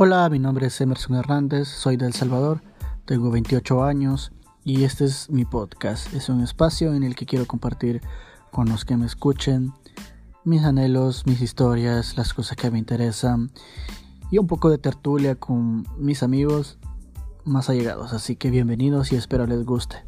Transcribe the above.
Hola, mi nombre es Emerson Hernández, soy de El Salvador, tengo 28 años y este es mi podcast. Es un espacio en el que quiero compartir con los que me escuchen mis anhelos, mis historias, las cosas que me interesan y un poco de tertulia con mis amigos más allegados. Así que bienvenidos y espero les guste.